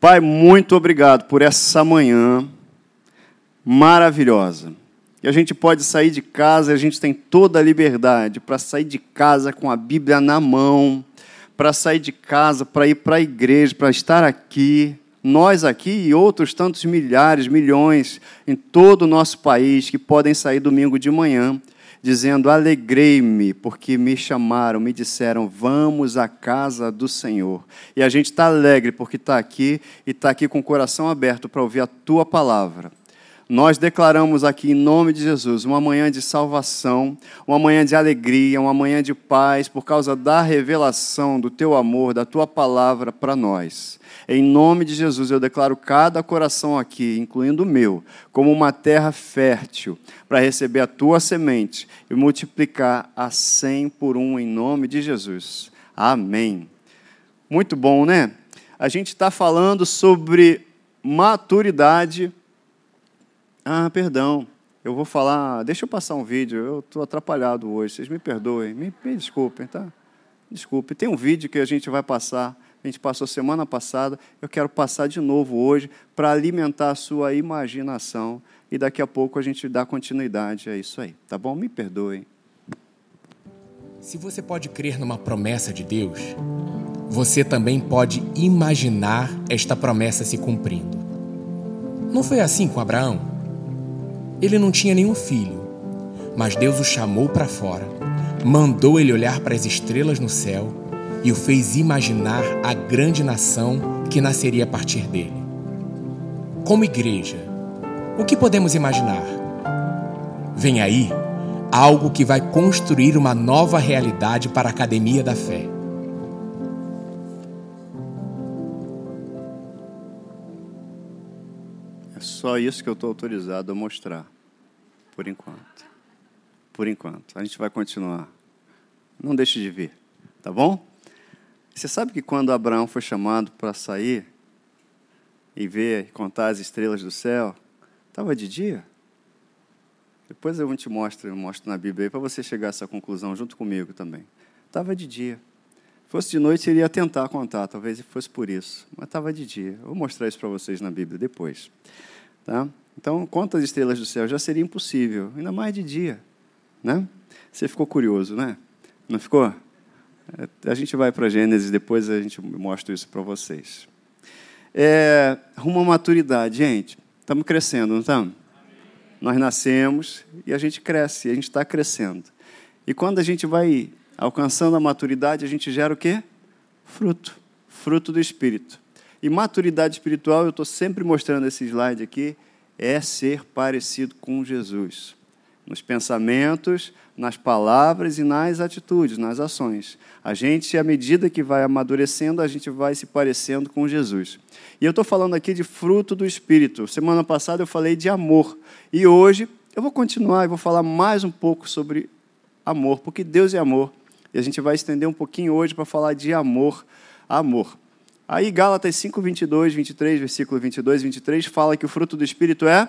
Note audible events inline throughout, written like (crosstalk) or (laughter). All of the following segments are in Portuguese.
Pai, muito obrigado por essa manhã maravilhosa. E a gente pode sair de casa, a gente tem toda a liberdade para sair de casa com a Bíblia na mão, para sair de casa, para ir para a igreja, para estar aqui, nós aqui e outros tantos milhares, milhões em todo o nosso país que podem sair domingo de manhã dizendo: Alegrei-me, porque me chamaram, me disseram, vamos à casa do Senhor. E a gente está alegre porque está aqui e está aqui com o coração aberto para ouvir a tua palavra. Nós declaramos aqui em nome de Jesus uma manhã de salvação, uma manhã de alegria, uma manhã de paz, por causa da revelação do teu amor, da tua palavra para nós. Em nome de Jesus, eu declaro cada coração aqui, incluindo o meu, como uma terra fértil para receber a tua semente e multiplicar a cem por um, em nome de Jesus. Amém. Muito bom, né? A gente está falando sobre maturidade ah, perdão, eu vou falar. Deixa eu passar um vídeo, eu estou atrapalhado hoje, vocês me perdoem, me, me desculpem, tá? Desculpe. Tem um vídeo que a gente vai passar, a gente passou semana passada, eu quero passar de novo hoje para alimentar a sua imaginação e daqui a pouco a gente dá continuidade a isso aí, tá bom? Me perdoem. Se você pode crer numa promessa de Deus, você também pode imaginar esta promessa se cumprindo. Não foi assim com Abraão? Ele não tinha nenhum filho, mas Deus o chamou para fora, mandou ele olhar para as estrelas no céu e o fez imaginar a grande nação que nasceria a partir dele. Como igreja, o que podemos imaginar? Vem aí algo que vai construir uma nova realidade para a Academia da Fé. Só isso que eu estou autorizado a mostrar. Por enquanto. Por enquanto. A gente vai continuar. Não deixe de vir. Tá bom? Você sabe que quando Abraão foi chamado para sair e ver, contar as estrelas do céu, estava de dia? Depois eu te mostro, eu mostro na Bíblia para você chegar a essa conclusão junto comigo também. Estava de dia. Se fosse de noite, ele ia tentar contar, talvez fosse por isso. Mas estava de dia. Eu vou mostrar isso para vocês na Bíblia depois. Tá? Então, quantas estrelas do céu? Já seria impossível, ainda mais de dia. Né? Você ficou curioso, né? Não ficou? A gente vai para Gênesis, depois a gente mostra isso para vocês. É, rumo à maturidade, gente. Estamos crescendo, não estamos? Nós nascemos e a gente cresce, a gente está crescendo. E quando a gente vai alcançando a maturidade, a gente gera o quê? Fruto. Fruto do Espírito. E maturidade espiritual, eu estou sempre mostrando esse slide aqui, é ser parecido com Jesus. Nos pensamentos, nas palavras e nas atitudes, nas ações. A gente, à medida que vai amadurecendo, a gente vai se parecendo com Jesus. E eu estou falando aqui de fruto do Espírito. Semana passada eu falei de amor. E hoje eu vou continuar e vou falar mais um pouco sobre amor, porque Deus é amor. E a gente vai estender um pouquinho hoje para falar de amor. Amor. Aí Gálatas 5, 22, 23, versículo 22, 23, fala que o fruto do Espírito é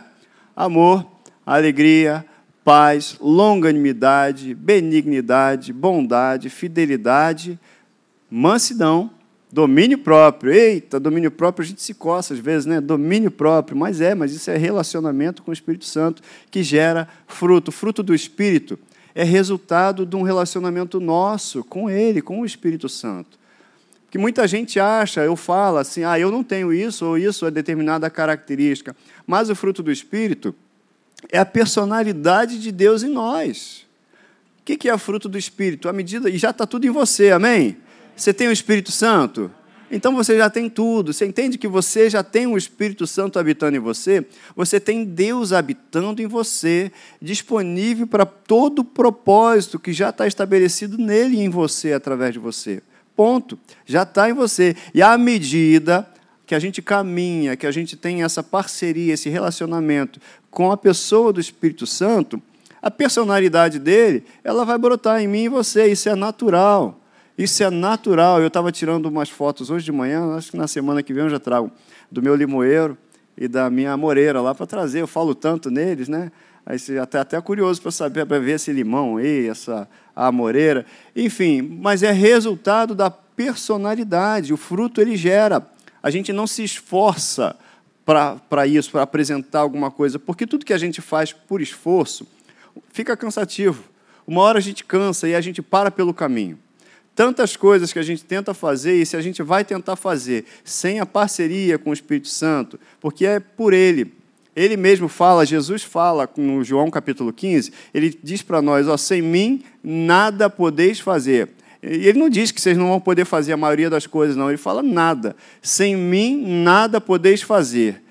amor, alegria, paz, longanimidade, benignidade, bondade, fidelidade, mansidão, domínio próprio. Eita, domínio próprio, a gente se coça às vezes, né? Domínio próprio, mas é, mas isso é relacionamento com o Espírito Santo que gera fruto. Fruto do Espírito é resultado de um relacionamento nosso com Ele, com o Espírito Santo que muita gente acha, eu falo assim, ah, eu não tenho isso ou isso é determinada característica. Mas o fruto do Espírito é a personalidade de Deus em nós. O que é fruto do Espírito? A medida, e já está tudo em você, amém? Você tem o Espírito Santo? Então você já tem tudo. Você entende que você já tem o Espírito Santo habitando em você? Você tem Deus habitando em você, disponível para todo o propósito que já está estabelecido nele e em você, através de você. Ponto. Já está em você. E à medida que a gente caminha, que a gente tem essa parceria, esse relacionamento com a pessoa do Espírito Santo, a personalidade dele, ela vai brotar em mim e você. Isso é natural. Isso é natural. Eu estava tirando umas fotos hoje de manhã, acho que na semana que vem eu já trago, do meu limoeiro e da minha amoreira lá para trazer. Eu falo tanto neles, né? Aí até, até curioso para saber, para ver esse limão aí, essa amoreira. Enfim, mas é resultado da personalidade. O fruto ele gera A gente não se esforça para isso, para apresentar alguma coisa, porque tudo que a gente faz por esforço fica cansativo. Uma hora a gente cansa e a gente para pelo caminho. Tantas coisas que a gente tenta fazer, e se a gente vai tentar fazer sem a parceria com o Espírito Santo, porque é por Ele. Ele mesmo fala, Jesus fala no João capítulo 15, ele diz para nós: ó, sem mim nada podeis fazer. E ele não diz que vocês não vão poder fazer a maioria das coisas, não. Ele fala nada. Sem mim, nada podeis fazer.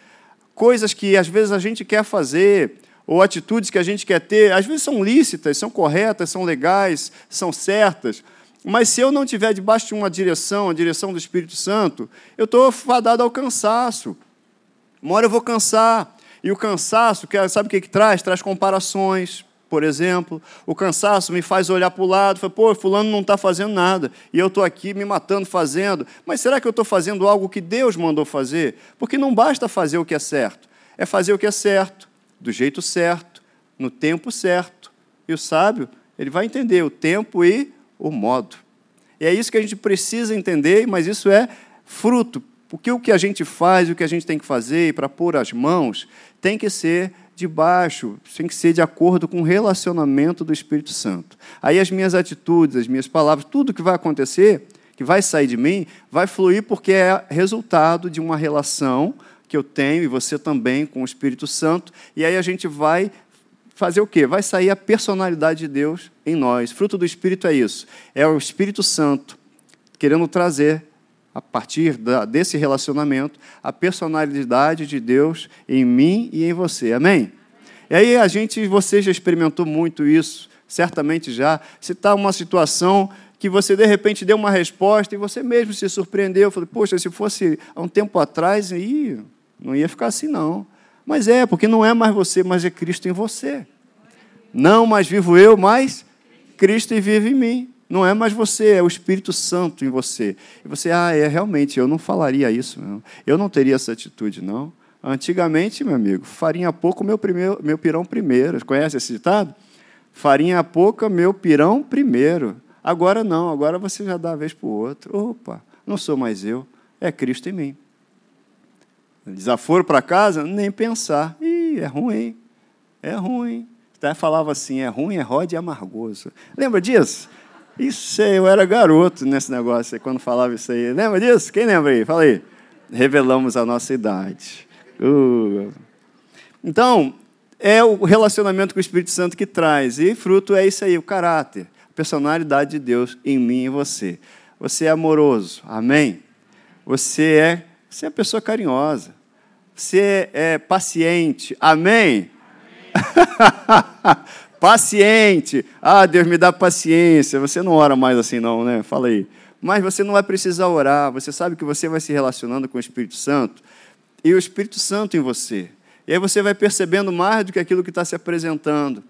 Coisas que às vezes a gente quer fazer, ou atitudes que a gente quer ter, às vezes são lícitas, são corretas, são legais, são certas. Mas se eu não tiver debaixo de uma direção, a direção do Espírito Santo, eu estou fadado ao cansaço. Uma hora eu vou cansar. E o cansaço, sabe o que, que traz? Traz comparações por exemplo. O cansaço me faz olhar para o lado, fala, pô, fulano não está fazendo nada, e eu estou aqui me matando fazendo. Mas será que eu estou fazendo algo que Deus mandou fazer? Porque não basta fazer o que é certo, é fazer o que é certo, do jeito certo, no tempo certo. E o sábio, ele vai entender o tempo e o modo. E é isso que a gente precisa entender, mas isso é fruto. Porque o que a gente faz, o que a gente tem que fazer para pôr as mãos, tem que ser de baixo, tem que ser de acordo com o relacionamento do Espírito Santo. Aí as minhas atitudes, as minhas palavras, tudo que vai acontecer, que vai sair de mim, vai fluir porque é resultado de uma relação que eu tenho e você também com o Espírito Santo, e aí a gente vai fazer o quê? Vai sair a personalidade de Deus em nós. Fruto do Espírito é isso. É o Espírito Santo querendo trazer a partir da, desse relacionamento, a personalidade de Deus em mim e em você. Amém? E aí a gente, você já experimentou muito isso, certamente já. Se está uma situação que você de repente deu uma resposta e você mesmo se surpreendeu, falou, poxa, se fosse há um tempo atrás, não ia ficar assim não. Mas é, porque não é mais você, mas é Cristo em você. Não mais vivo eu, mas Cristo vive em mim. Não é mais você, é o Espírito Santo em você. E você, ah, é realmente, eu não falaria isso, não. eu não teria essa atitude, não. Antigamente, meu amigo, farinha pouco, meu, primeiro, meu pirão primeiro. Conhece esse ditado? Farinha pouca, meu pirão primeiro. Agora não, agora você já dá a vez para o outro. Opa, não sou mais eu, é Cristo em mim. Desaforo para casa? Nem pensar. Ih, é ruim, é ruim. Até falava assim, é ruim, é rode e amargoso. Lembra disso? Isso aí, eu era garoto nesse negócio aí, quando falava isso aí. Lembra disso? Quem lembra aí? Fala aí. Revelamos a nossa idade. Uh. Então, é o relacionamento com o Espírito Santo que traz. E fruto é isso aí, o caráter, a personalidade de Deus em mim e você. Você é amoroso, amém? Você é, você é pessoa carinhosa. Você é paciente, amém? amém. (laughs) Paciente. Ah, Deus me dá paciência. Você não ora mais assim, não, né? Fala aí. Mas você não vai precisar orar. Você sabe que você vai se relacionando com o Espírito Santo e o Espírito Santo em você. E aí você vai percebendo mais do que aquilo que está se apresentando.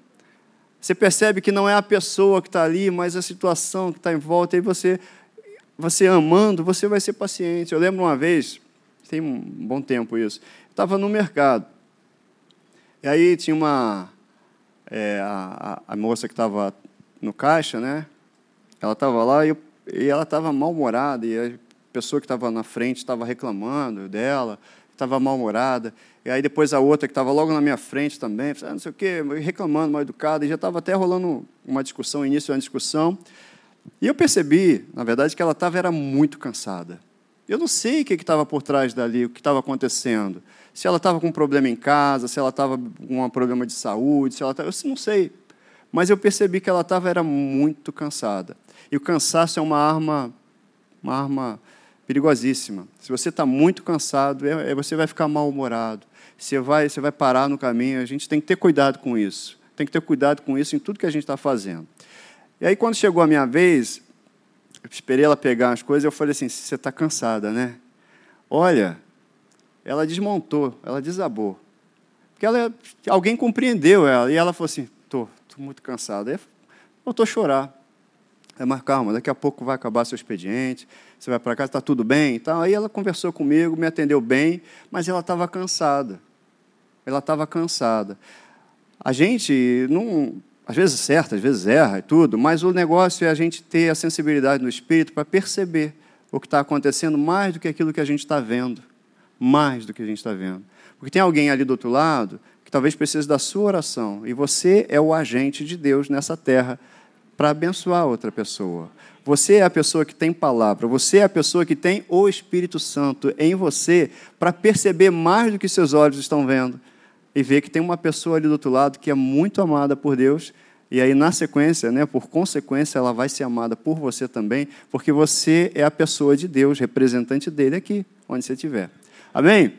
Você percebe que não é a pessoa que está ali, mas a situação que está em volta. E você, você amando, você vai ser paciente. Eu lembro uma vez, tem um bom tempo isso, estava no mercado. E aí tinha uma, é, a, a, moça que estava no caixa, né? Ela estava lá e, e ela estava mal-humorada e a pessoa que estava na frente estava reclamando dela, estava mal-humorada. E aí depois a outra que estava logo na minha frente também, ah, não sei o quê, reclamando, mal educada, e já estava até rolando uma discussão, início de uma discussão. E eu percebi, na verdade, que ela estava era muito cansada. Eu não sei o que estava por trás dali, o que estava acontecendo se ela estava com um problema em casa, se ela estava com um problema de saúde, se ela estava, eu não sei. Mas eu percebi que ela estava era muito cansada. E o cansaço é uma arma, uma arma perigosíssima. Se você está muito cansado, é, é, você vai ficar mal-humorado. Você vai, você vai parar no caminho. A gente tem que ter cuidado com isso. Tem que ter cuidado com isso em tudo que a gente está fazendo. E aí, quando chegou a minha vez, eu esperei ela pegar as coisas, eu falei assim: você está cansada, né? Olha, ela desmontou, ela desabou. Porque ela, alguém compreendeu ela, e ela falou assim, estou muito cansada. Aí voltou a chorar. É, mas calma, daqui a pouco vai acabar seu expediente, você vai para casa, está tudo bem então Aí ela conversou comigo, me atendeu bem, mas ela estava cansada. Ela estava cansada. A gente, não, às vezes certa, às vezes erra e tudo, mas o negócio é a gente ter a sensibilidade no espírito para perceber o que está acontecendo mais do que aquilo que a gente está vendo. Mais do que a gente está vendo. Porque tem alguém ali do outro lado que talvez precise da sua oração. E você é o agente de Deus nessa terra para abençoar outra pessoa. Você é a pessoa que tem palavra, você é a pessoa que tem o Espírito Santo em você para perceber mais do que seus olhos estão vendo e ver que tem uma pessoa ali do outro lado que é muito amada por Deus e aí, na sequência, né, por consequência, ela vai ser amada por você também, porque você é a pessoa de Deus, representante dele aqui, onde você estiver. Amém?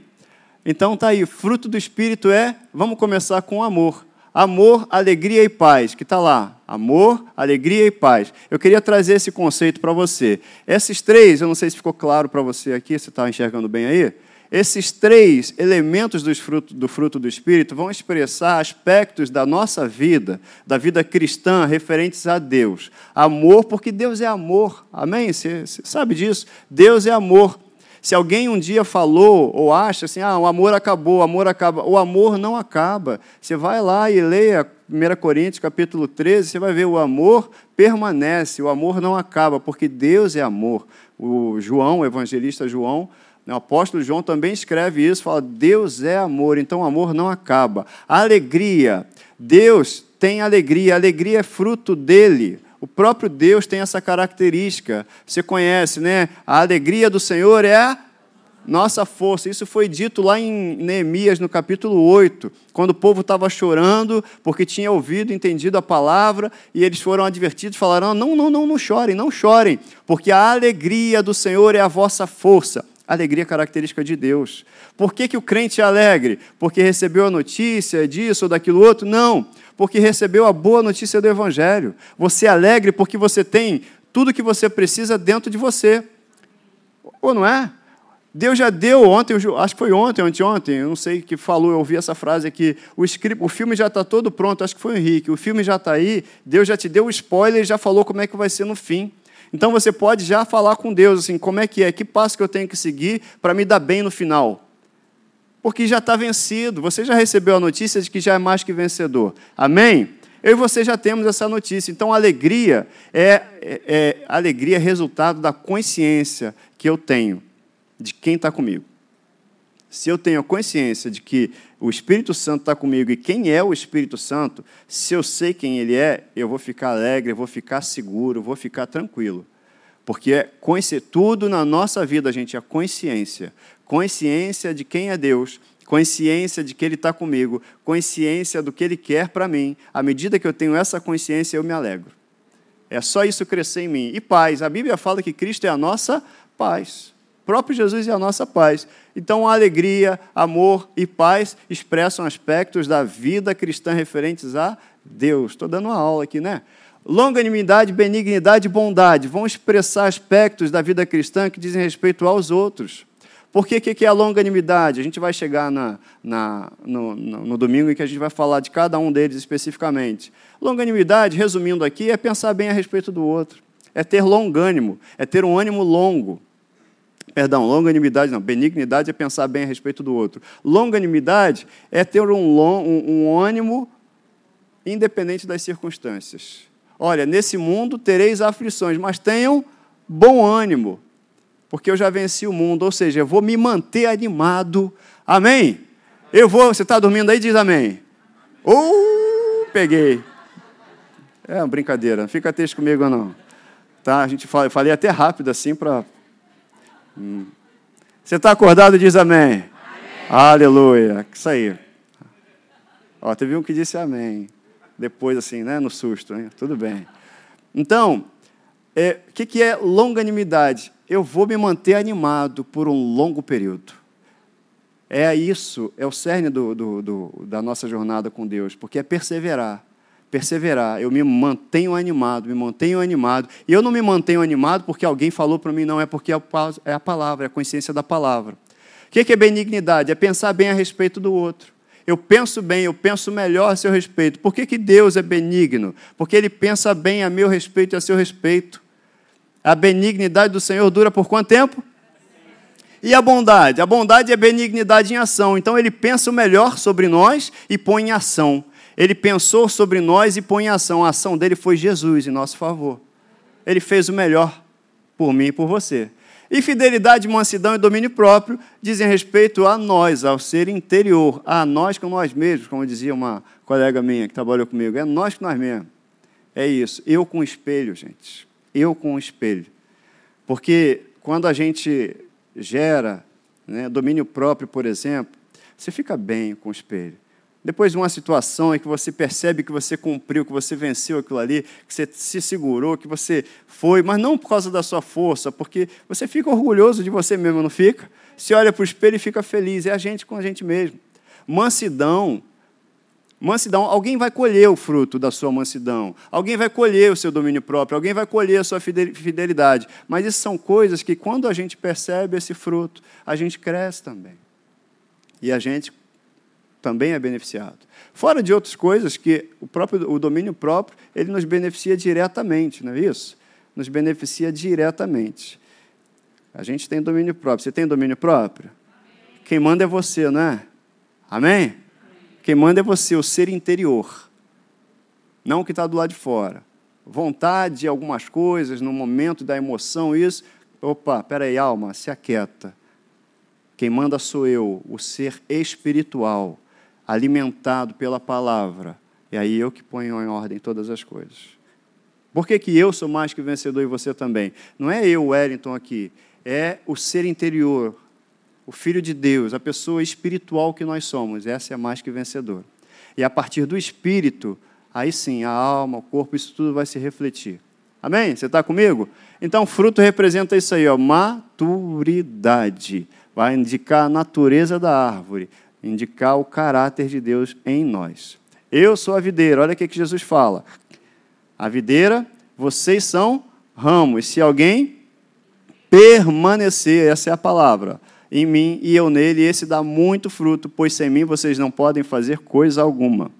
Então tá aí, fruto do Espírito é, vamos começar com amor. Amor, alegria e paz, que está lá. Amor, alegria e paz. Eu queria trazer esse conceito para você. Esses três, eu não sei se ficou claro para você aqui, você está enxergando bem aí? Esses três elementos do fruto, do fruto do Espírito vão expressar aspectos da nossa vida, da vida cristã, referentes a Deus. Amor, porque Deus é amor. Amém? Você, você sabe disso? Deus é amor. Se alguém um dia falou ou acha assim, ah, o amor acabou, o amor acaba, o amor não acaba. Você vai lá e leia 1 Coríntios capítulo 13, você vai ver o amor permanece, o amor não acaba, porque Deus é amor. O João, o evangelista João, o apóstolo João também escreve isso, fala: Deus é amor, então o amor não acaba. Alegria. Deus tem alegria, alegria é fruto dele. O próprio Deus tem essa característica. Você conhece, né? A alegria do Senhor é nossa força. Isso foi dito lá em Neemias, no capítulo 8, quando o povo estava chorando porque tinha ouvido, entendido a palavra, e eles foram advertidos, falaram: não, não, não, não chorem, não chorem, porque a alegria do Senhor é a vossa força. Alegria é característica de Deus. Por que, que o crente é alegre? Porque recebeu a notícia disso ou daquilo outro? Não, porque recebeu a boa notícia do Evangelho. Você é alegre porque você tem tudo que você precisa dentro de você. Ou não é? Deus já deu ontem, acho que foi ontem, anteontem, eu não sei que falou, eu ouvi essa frase aqui, o, script, o filme já está todo pronto, acho que foi o Henrique, o filme já está aí, Deus já te deu o spoiler e já falou como é que vai ser no fim. Então você pode já falar com Deus assim, como é que é, que passo que eu tenho que seguir para me dar bem no final. Porque já está vencido, você já recebeu a notícia de que já é mais que vencedor. Amém? Eu e você já temos essa notícia. Então, alegria é, é, é alegria é resultado da consciência que eu tenho de quem está comigo. Se eu tenho a consciência de que o Espírito Santo está comigo e quem é o Espírito Santo, se eu sei quem ele é, eu vou ficar alegre, eu vou ficar seguro, eu vou ficar tranquilo. Porque é tudo na nossa vida, gente, é consciência. Consciência de quem é Deus, consciência de que Ele está comigo, consciência do que Ele quer para mim. À medida que eu tenho essa consciência, eu me alegro. É só isso crescer em mim. E paz. A Bíblia fala que Cristo é a nossa paz próprio Jesus é a nossa paz. Então, alegria, amor e paz expressam aspectos da vida cristã referentes a Deus. Estou dando uma aula aqui, né? Longanimidade, benignidade e bondade vão expressar aspectos da vida cristã que dizem respeito aos outros. Por que, que é a longanimidade? A gente vai chegar na, na, no, no, no, domingo em que a gente vai falar de cada um deles especificamente. Longanimidade, resumindo aqui, é pensar bem a respeito do outro. É ter longânimo, é ter um ânimo longo. Perdão, longanimidade não. Benignidade é pensar bem a respeito do outro. Longanimidade é ter um, long, um, um ânimo independente das circunstâncias. Olha, nesse mundo tereis aflições, mas tenham bom ânimo, porque eu já venci o mundo. Ou seja, eu vou me manter animado. Amém? Eu vou. Você está dormindo aí? Diz amém. Uh, peguei. É uma brincadeira. Não fica triste comigo, não. Tá? A gente fala, eu falei até rápido assim para Hum. Você está acordado diz amém. amém. Aleluia. Isso aí. Ó, teve um que disse amém. Depois, assim, né, no susto. Né? Tudo bem. Então, o é, que, que é longanimidade? Eu vou me manter animado por um longo período. É isso, é o cerne do, do, do, da nossa jornada com Deus, porque é perseverar perseverar, eu me mantenho animado, me mantenho animado. E eu não me mantenho animado porque alguém falou para mim, não, é porque é a palavra, é a consciência da palavra. O que é benignidade? É pensar bem a respeito do outro. Eu penso bem, eu penso melhor a seu respeito. Por que, que Deus é benigno? Porque Ele pensa bem a meu respeito e a seu respeito. A benignidade do Senhor dura por quanto tempo? E a bondade? A bondade é benignidade em ação. Então ele pensa o melhor sobre nós e põe em ação. Ele pensou sobre nós e põe em ação. A ação dele foi Jesus em nosso favor. Ele fez o melhor por mim e por você. E fidelidade, mansidão e domínio próprio dizem respeito a nós, ao ser interior, a nós com nós mesmos, como dizia uma colega minha que trabalhou comigo. É nós com nós mesmos. É isso. Eu com o espelho, gente. Eu com o espelho. Porque quando a gente gera né, domínio próprio, por exemplo, você fica bem com o espelho. Depois de uma situação em que você percebe que você cumpriu, que você venceu aquilo ali, que você se segurou, que você foi, mas não por causa da sua força, porque você fica orgulhoso de você mesmo, não fica? Se olha para o espelho e fica feliz, é a gente com a gente mesmo. Mansidão. Mansidão, alguém vai colher o fruto da sua mansidão, alguém vai colher o seu domínio próprio, alguém vai colher a sua fidelidade. Mas isso são coisas que, quando a gente percebe esse fruto, a gente cresce também. E a gente também é beneficiado. Fora de outras coisas que o próprio o domínio próprio, ele nos beneficia diretamente, não é isso? Nos beneficia diretamente. A gente tem domínio próprio. Você tem domínio próprio? Amém. Quem manda é você, não é? Amém? Amém? Quem manda é você, o ser interior. Não o que está do lado de fora. Vontade, algumas coisas, no momento da emoção, isso. Opa, peraí, alma, se aquieta. Quem manda sou eu, o ser espiritual alimentado pela palavra. E aí eu que ponho em ordem todas as coisas. Por que, que eu sou mais que vencedor e você também? Não é eu, Wellington, aqui. É o ser interior, o Filho de Deus, a pessoa espiritual que nós somos. Essa é mais que vencedor. E a partir do espírito, aí sim, a alma, o corpo, isso tudo vai se refletir. Amém? Você está comigo? Então, fruto representa isso aí, ó, maturidade. Vai indicar a natureza da árvore indicar o caráter de Deus em nós. Eu sou a videira, olha o que Jesus fala. A videira, vocês são ramos. Se alguém permanecer, essa é a palavra, em mim e eu nele, esse dá muito fruto, pois sem mim vocês não podem fazer coisa alguma.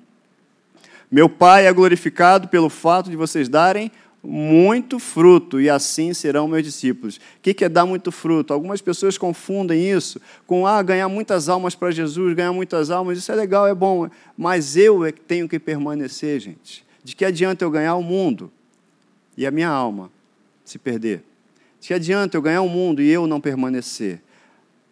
Meu Pai é glorificado pelo fato de vocês darem muito fruto, e assim serão meus discípulos. O que é dar muito fruto? Algumas pessoas confundem isso com ah, ganhar muitas almas para Jesus, ganhar muitas almas, isso é legal, é bom, mas eu é que tenho que permanecer, gente. De que adianta eu ganhar o mundo e a minha alma se perder? De que adianta eu ganhar o mundo e eu não permanecer?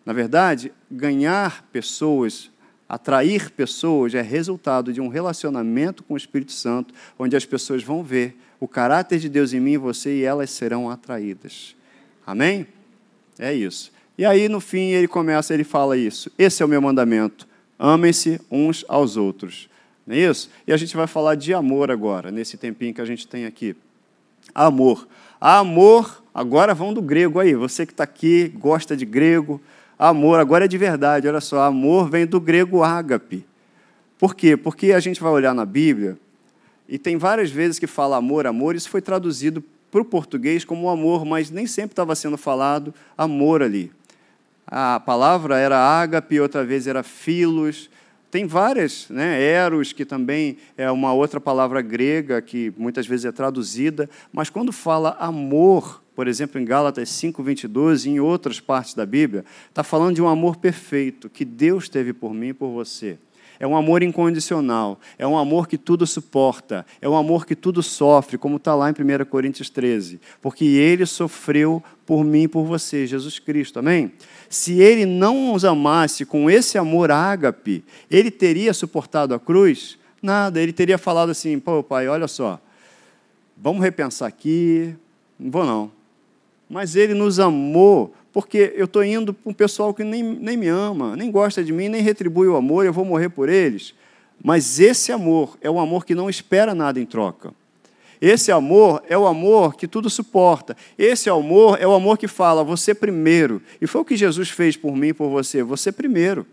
Na verdade, ganhar pessoas Atrair pessoas é resultado de um relacionamento com o Espírito Santo, onde as pessoas vão ver o caráter de Deus em mim e você e elas serão atraídas. Amém? É isso. E aí, no fim, ele começa, ele fala isso. Esse é o meu mandamento. Amem-se uns aos outros. Não é isso? E a gente vai falar de amor agora, nesse tempinho que a gente tem aqui. Amor. Amor, agora vão do grego aí. Você que está aqui, gosta de grego, Amor, agora é de verdade, olha só, amor vem do grego ágape. Por quê? Porque a gente vai olhar na Bíblia e tem várias vezes que fala amor, amor, isso foi traduzido para o português como amor, mas nem sempre estava sendo falado amor ali. A palavra era ágape, outra vez era filos. Tem várias, né? Eros, que também é uma outra palavra grega que muitas vezes é traduzida, mas quando fala amor, por exemplo, em Gálatas 5, 22 e em outras partes da Bíblia, está falando de um amor perfeito que Deus teve por mim e por você. É um amor incondicional, é um amor que tudo suporta, é um amor que tudo sofre, como está lá em 1 Coríntios 13. Porque ele sofreu por mim e por você, Jesus Cristo, amém? Se ele não nos amasse com esse amor ágape, ele teria suportado a cruz? Nada, ele teria falado assim: pô, pai, olha só, vamos repensar aqui, não vou não mas Ele nos amou, porque eu estou indo para um pessoal que nem, nem me ama, nem gosta de mim, nem retribui o amor, eu vou morrer por eles. Mas esse amor é o amor que não espera nada em troca. Esse amor é o amor que tudo suporta. Esse amor é o amor que fala, você primeiro. E foi o que Jesus fez por mim e por você, você primeiro.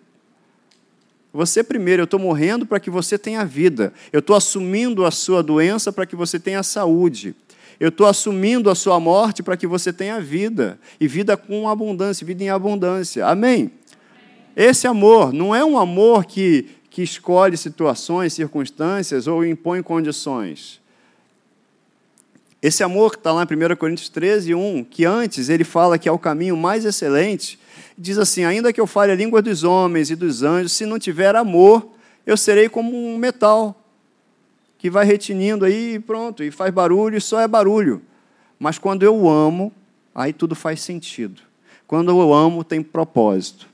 Você primeiro, eu estou morrendo para que você tenha vida. Eu estou assumindo a sua doença para que você tenha saúde. Eu estou assumindo a sua morte para que você tenha vida, e vida com abundância, vida em abundância. Amém? Esse amor não é um amor que, que escolhe situações, circunstâncias ou impõe condições. Esse amor que está lá em 1 Coríntios 13, 1, que antes ele fala que é o caminho mais excelente, diz assim: Ainda que eu fale a língua dos homens e dos anjos, se não tiver amor, eu serei como um metal que vai retinindo aí e pronto, e faz barulho, e só é barulho. Mas quando eu amo, aí tudo faz sentido. Quando eu amo, tem propósito.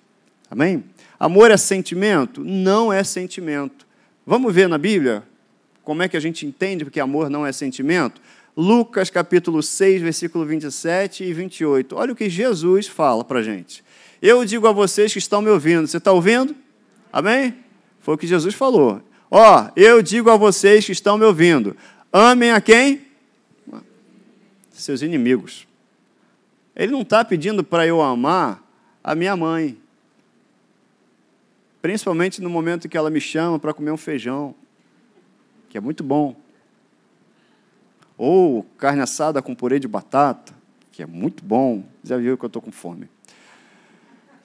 Amém? Amor é sentimento? Não é sentimento. Vamos ver na Bíblia como é que a gente entende que amor não é sentimento? Lucas capítulo 6, versículo 27 e 28. Olha o que Jesus fala para a gente. Eu digo a vocês que estão me ouvindo. Você está ouvindo? Amém? Foi o que Jesus falou. Ó, eu digo a vocês que estão me ouvindo. Amem a quem? Seus inimigos. Ele não está pedindo para eu amar a minha mãe. Principalmente no momento que ela me chama para comer um feijão, que é muito bom. Ou carne assada com purê de batata, que é muito bom. Já viu que eu estou com fome.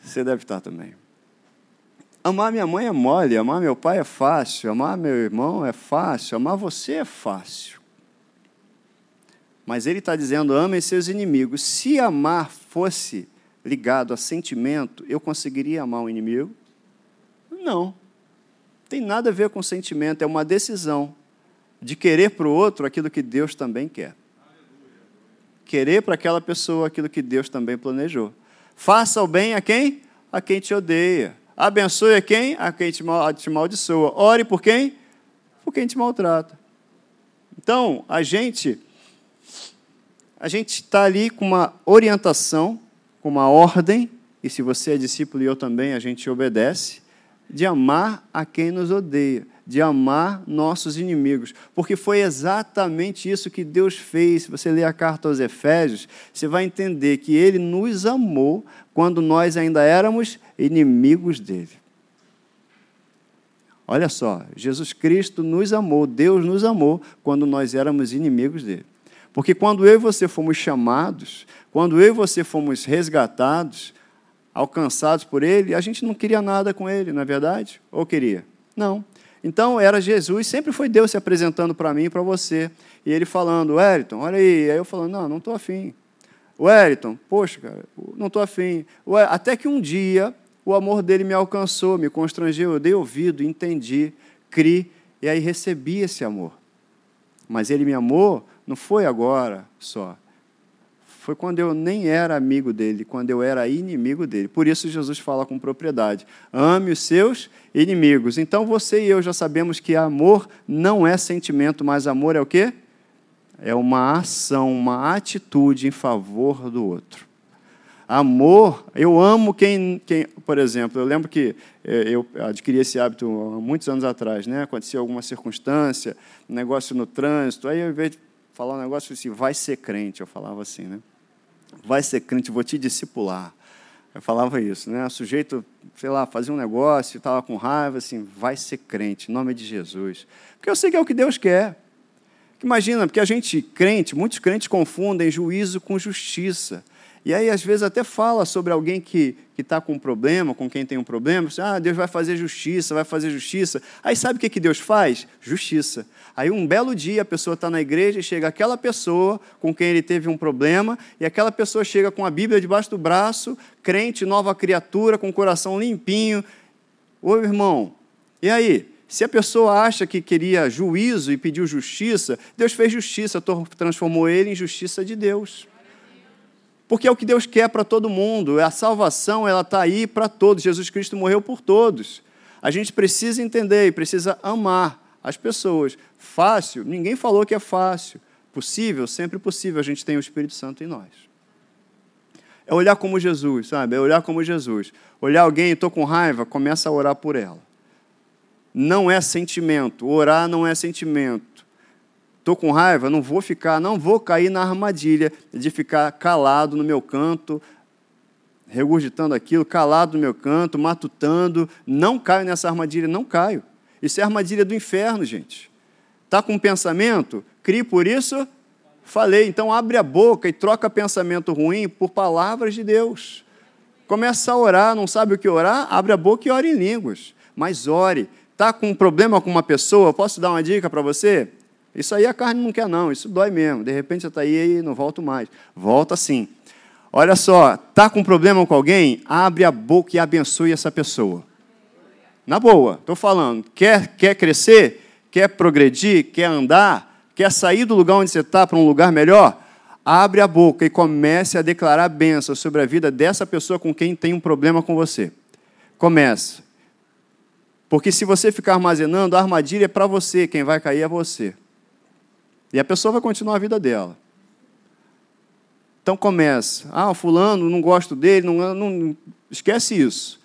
Você deve estar também. Amar minha mãe é mole, amar meu pai é fácil, amar meu irmão é fácil, amar você é fácil. Mas ele está dizendo: amem seus inimigos. Se amar fosse ligado a sentimento, eu conseguiria amar um inimigo? Não. Tem nada a ver com sentimento, é uma decisão de querer para o outro aquilo que Deus também quer. Querer para aquela pessoa aquilo que Deus também planejou. Faça o bem a quem? A quem te odeia. Abençoe a quem? A quem te amaldiçoa. Ore por quem? Por quem te maltrata. Então, a gente a gente está ali com uma orientação, com uma ordem, e se você é discípulo e eu também, a gente obedece, de amar a quem nos odeia, de amar nossos inimigos, porque foi exatamente isso que Deus fez. Se você ler a carta aos Efésios, você vai entender que Ele nos amou quando nós ainda éramos inimigos dele. Olha só, Jesus Cristo nos amou, Deus nos amou quando nós éramos inimigos dele. Porque quando eu e você fomos chamados, quando eu e você fomos resgatados, alcançados por Ele, a gente não queria nada com Ele, não é verdade? Ou queria? Não. Então era Jesus, sempre foi Deus se apresentando para mim e para você. E Ele falando, Wellington, olha aí. Aí eu falando, não, não estou afim. Wellington, poxa, cara, não estou afim. Até que um dia o amor dele me alcançou, me constrangeu, eu dei ouvido, entendi, criei, e aí recebi esse amor. Mas ele me amou não foi agora só. Foi quando eu nem era amigo dele, quando eu era inimigo dele. Por isso Jesus fala com propriedade: ame os seus inimigos. Então você e eu já sabemos que amor não é sentimento, mas amor é o quê? É uma ação, uma atitude em favor do outro. Amor, eu amo quem, quem, por exemplo, eu lembro que eh, eu adquiri esse hábito há muitos anos atrás, né? Acontecia alguma circunstância, um negócio no trânsito, aí ao invés de falar um negócio assim, vai ser crente, eu falava assim, né? Vai ser crente, vou te discipular. Eu falava isso, né? O sujeito, sei lá, fazia um negócio, estava com raiva, assim, vai ser crente, em nome de Jesus. Porque eu sei que é o que Deus quer. Imagina, porque a gente, crente, muitos crentes confundem juízo com justiça. E aí, às vezes, até fala sobre alguém que está com um problema, com quem tem um problema. Ah, Deus vai fazer justiça, vai fazer justiça. Aí sabe o que, que Deus faz? Justiça. Aí, um belo dia, a pessoa está na igreja e chega aquela pessoa com quem ele teve um problema, e aquela pessoa chega com a Bíblia debaixo do braço, crente, nova criatura, com o coração limpinho. Ô, irmão, e aí? Se a pessoa acha que queria juízo e pediu justiça, Deus fez justiça, transformou ele em justiça de Deus. Porque é o que Deus quer para todo mundo. A salvação ela está aí para todos. Jesus Cristo morreu por todos. A gente precisa entender e precisa amar as pessoas. Fácil? Ninguém falou que é fácil. Possível? Sempre possível. A gente tem o Espírito Santo em nós. É olhar como Jesus, sabe? É olhar como Jesus. Olhar alguém, estou com raiva, começa a orar por ela. Não é sentimento. Orar não é sentimento estou com raiva, não vou ficar, não vou cair na armadilha de ficar calado no meu canto, regurgitando aquilo, calado no meu canto, matutando. Não caio nessa armadilha, não caio. Isso é armadilha do inferno, gente. Está com um pensamento? Crie por isso, falei. Então abre a boca e troca pensamento ruim por palavras de Deus. Começa a orar, não sabe o que orar? Abre a boca e ore em línguas. Mas ore. Está com um problema com uma pessoa? Posso dar uma dica para você? Isso aí a carne não quer, não. Isso dói mesmo. De repente você está aí e não volto mais. Volta sim. Olha só, tá com problema com alguém? Abre a boca e abençoe essa pessoa. Na boa, estou falando. Quer, quer crescer? Quer progredir? Quer andar? Quer sair do lugar onde você está para um lugar melhor? abre a boca e comece a declarar bênção sobre a vida dessa pessoa com quem tem um problema com você. Comece. Porque se você ficar armazenando, a armadilha é para você, quem vai cair é você. E a pessoa vai continuar a vida dela. Então começa. Ah, fulano, não gosto dele, não, não esquece isso.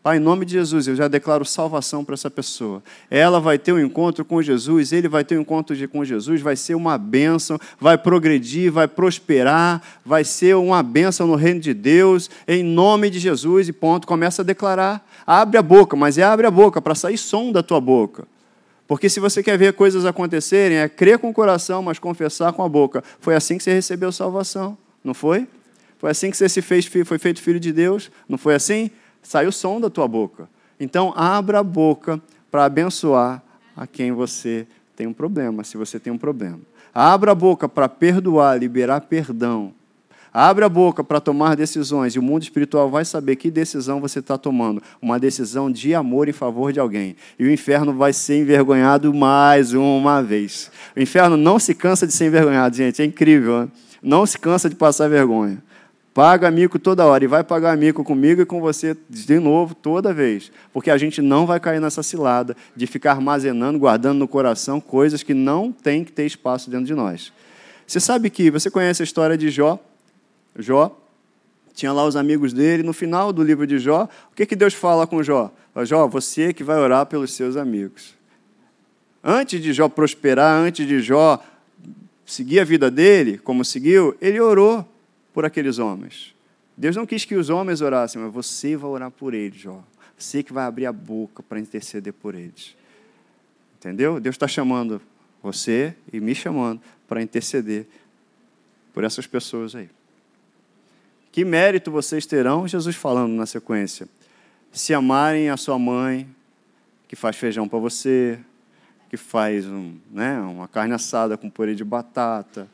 Pai, em nome de Jesus, eu já declaro salvação para essa pessoa. Ela vai ter um encontro com Jesus, ele vai ter um encontro com Jesus, vai ser uma bênção, vai progredir, vai prosperar, vai ser uma bênção no reino de Deus, em nome de Jesus, e ponto. Começa a declarar. Abre a boca, mas é abre a boca para sair som da tua boca. Porque se você quer ver coisas acontecerem, é crer com o coração, mas confessar com a boca. Foi assim que você recebeu salvação, não foi? Foi assim que você se fez, foi feito filho de Deus, não foi assim? sai o som da tua boca. Então, abra a boca para abençoar a quem você tem um problema, se você tem um problema. Abra a boca para perdoar, liberar perdão. Abra a boca para tomar decisões e o mundo espiritual vai saber que decisão você está tomando. Uma decisão de amor em favor de alguém. E o inferno vai ser envergonhado mais uma vez. O inferno não se cansa de ser envergonhado, gente. É incrível. Né? Não se cansa de passar vergonha. Paga mico toda hora e vai pagar mico comigo e com você de novo toda vez, porque a gente não vai cair nessa cilada de ficar armazenando, guardando no coração coisas que não tem que ter espaço dentro de nós. Você sabe que você conhece a história de Jó? Jó tinha lá os amigos dele, no final do livro de Jó, o que, que Deus fala com Jó? Jó, você que vai orar pelos seus amigos. Antes de Jó prosperar, antes de Jó seguir a vida dele, como seguiu, ele orou por aqueles homens. Deus não quis que os homens orassem, mas você vai orar por eles, Jó. Você que vai abrir a boca para interceder por eles. Entendeu? Deus está chamando você e me chamando para interceder por essas pessoas aí. Que mérito vocês terão, Jesus falando na sequência, se amarem a sua mãe, que faz feijão para você, que faz um, né, uma carne assada com purê de batata.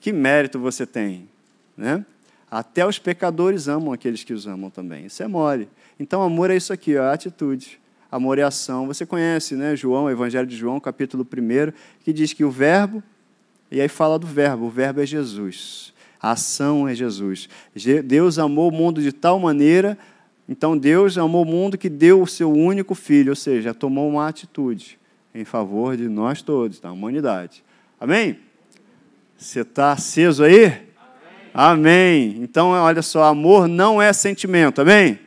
Que mérito você tem né? Até os pecadores amam aqueles que os amam também. Isso é mole. Então, amor é isso aqui, ó, a atitude. Amor é ação. Você conhece, né, João, o Evangelho de João, capítulo 1, que diz que o verbo, e aí fala do verbo, o verbo é Jesus. A ação é Jesus. Deus amou o mundo de tal maneira, então Deus amou o mundo que deu o seu único filho, ou seja, tomou uma atitude em favor de nós todos, da humanidade. Amém? Você está aceso aí? Amém. Então, olha só, amor não é sentimento, amém?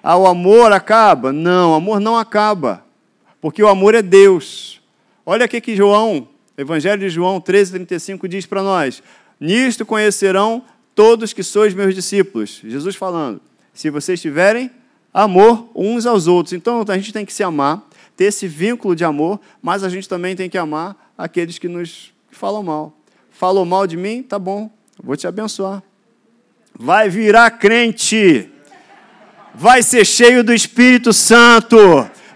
Ah, o amor acaba? Não, o amor não acaba, porque o amor é Deus. Olha aqui que João, Evangelho de João 13, 35 diz para nós: Nisto conhecerão todos que sois meus discípulos. Jesus falando: se vocês tiverem amor uns aos outros. Então a gente tem que se amar, ter esse vínculo de amor, mas a gente também tem que amar aqueles que nos falam mal. Falou mal de mim? Tá bom, Vou te abençoar. Vai virar crente. Vai ser cheio do Espírito Santo.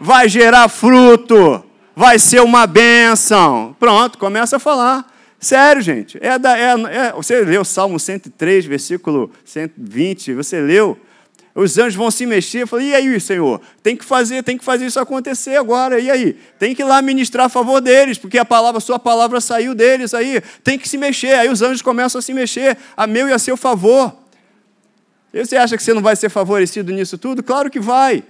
Vai gerar fruto. Vai ser uma bênção. Pronto, começa a falar. Sério, gente. É da, é, é, você leu Salmo 103, versículo 120. Você leu? Os anjos vão se mexer. Eu falei, e aí, Senhor? Tem que fazer, tem que fazer isso acontecer agora. E aí? Tem que ir lá ministrar a favor deles, porque a palavra, sua palavra saiu deles aí. Tem que se mexer. Aí os anjos começam a se mexer, a meu e a seu favor. E você acha que você não vai ser favorecido nisso tudo? Claro que vai.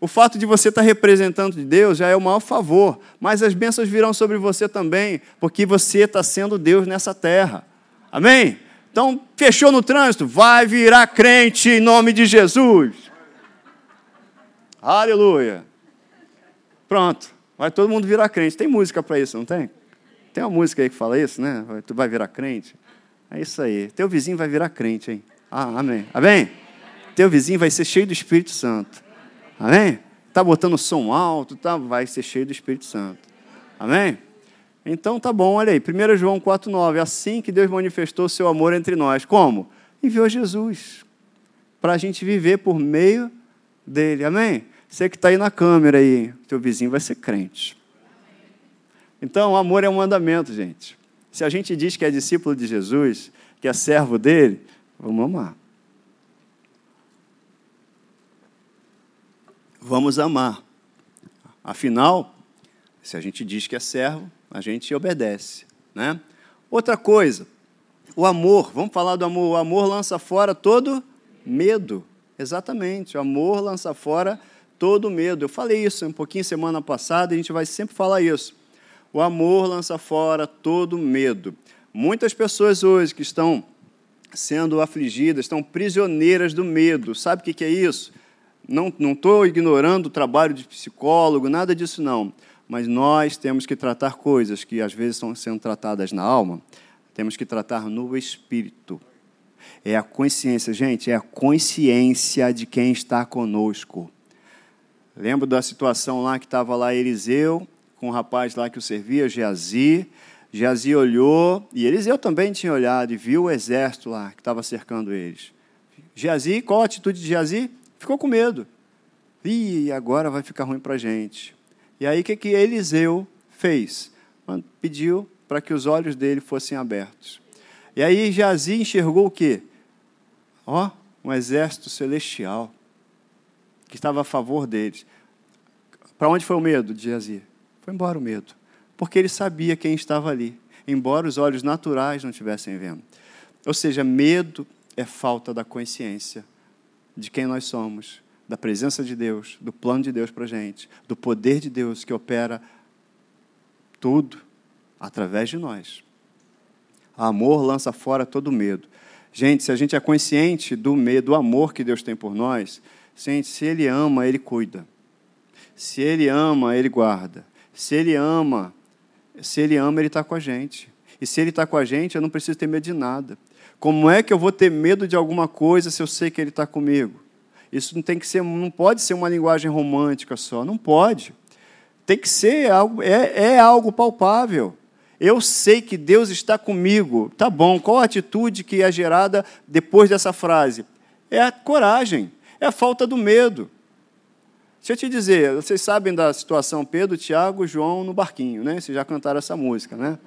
O fato de você estar representando de Deus já é o maior favor, mas as bênçãos virão sobre você também, porque você está sendo Deus nessa terra. Amém? Então, fechou no trânsito, vai virar crente em nome de Jesus. Aleluia. Pronto, vai todo mundo virar crente. Tem música para isso, não tem? Tem uma música aí que fala isso, né? Tu vai virar crente. É isso aí. Teu vizinho vai virar crente, hein? Ah, amém. Amém? Teu vizinho vai ser cheio do Espírito Santo. Amém? Tá botando som alto, tá? Vai ser cheio do Espírito Santo. Amém? Então tá bom, olha aí, 1 João 4,9, é assim que Deus manifestou seu amor entre nós. Como? Enviou Jesus para a gente viver por meio dele. Amém? Você que está aí na câmera aí, teu vizinho vai ser crente. Então, o amor é um mandamento, gente. Se a gente diz que é discípulo de Jesus, que é servo dele, vamos amar. Vamos amar. Afinal, se a gente diz que é servo, a gente obedece. Né? Outra coisa, O amor, vamos falar do amor. O amor lança fora todo medo. Exatamente, o amor lança fora todo medo. Eu falei isso um pouquinho semana passada e a gente vai sempre falar isso. O amor lança fora todo medo. Muitas pessoas hoje que estão sendo afligidas, estão prisioneiras do medo. Sabe o que é isso? Não estou ignorando o trabalho de psicólogo, nada disso não. Mas nós temos que tratar coisas que às vezes estão sendo tratadas na alma, temos que tratar no espírito. É a consciência, gente, é a consciência de quem está conosco. Lembro da situação lá que estava lá Eliseu, com o rapaz lá que o servia, Geazi. Geazi olhou, e Eliseu também tinha olhado e viu o exército lá que estava cercando eles. Geazi, qual a atitude de Geazi? Ficou com medo. Ih, agora vai ficar ruim para a gente. E aí o que, que Eliseu fez? Pediu para que os olhos dele fossem abertos. E aí Geazi enxergou o quê? Ó, um exército celestial que estava a favor deles. Para onde foi o medo de Geazi? Foi embora o medo. Porque ele sabia quem estava ali, embora os olhos naturais não estivessem vendo. Ou seja, medo é falta da consciência de quem nós somos, da presença de Deus, do plano de Deus para a gente, do poder de Deus que opera tudo através de nós. O amor lança fora todo medo. Gente, se a gente é consciente do medo, do amor que Deus tem por nós, gente, se Ele ama, Ele cuida. Se Ele ama, Ele guarda. Se Ele ama, se Ele ama, Ele está com a gente. E se Ele está com a gente, eu não preciso ter medo de nada. Como é que eu vou ter medo de alguma coisa se eu sei que Ele está comigo? Isso não tem que ser, não pode ser uma linguagem romântica só, não pode. Tem que ser algo, é, é algo palpável. Eu sei que Deus está comigo. Tá bom, qual a atitude que é gerada depois dessa frase? É a coragem, é a falta do medo. Deixa eu te dizer, vocês sabem da situação Pedro, Tiago, João no barquinho, né? Vocês já cantaram essa música, né?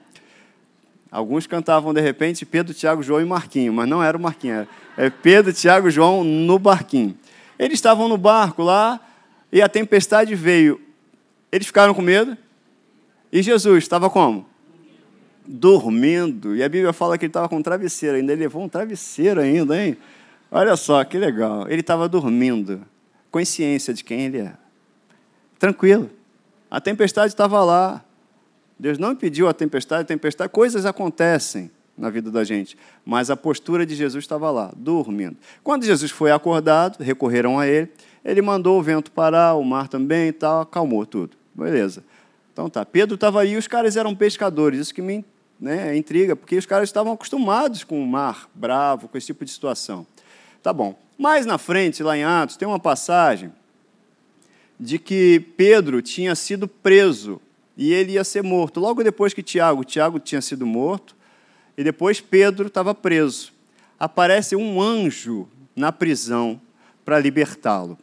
Alguns cantavam de repente Pedro, Tiago, João e Marquinho, mas não era o Marquinho, é Pedro, Tiago, João no barquinho. Eles estavam no barco lá e a tempestade veio. Eles ficaram com medo? E Jesus estava como? dormindo. E a Bíblia fala que ele estava com um travesseiro ainda. Ele levou um travesseiro ainda, hein? Olha só, que legal. Ele estava dormindo. Consciência de quem ele é. Tranquilo. A tempestade estava lá. Deus não impediu a tempestade, a tempestade, coisas acontecem na vida da gente, mas a postura de Jesus estava lá, dormindo. Quando Jesus foi acordado, recorreram a ele, ele mandou o vento parar, o mar também e tal, acalmou tudo. Beleza. Então tá, Pedro estava aí, os caras eram pescadores, isso que me né, intriga, porque os caras estavam acostumados com o mar bravo, com esse tipo de situação. Tá bom. Mais na frente, lá em Atos, tem uma passagem de que Pedro tinha sido preso e ele ia ser morto. Logo depois que Tiago, Tiago tinha sido morto, e depois Pedro estava preso. Aparece um anjo na prisão para libertá-lo.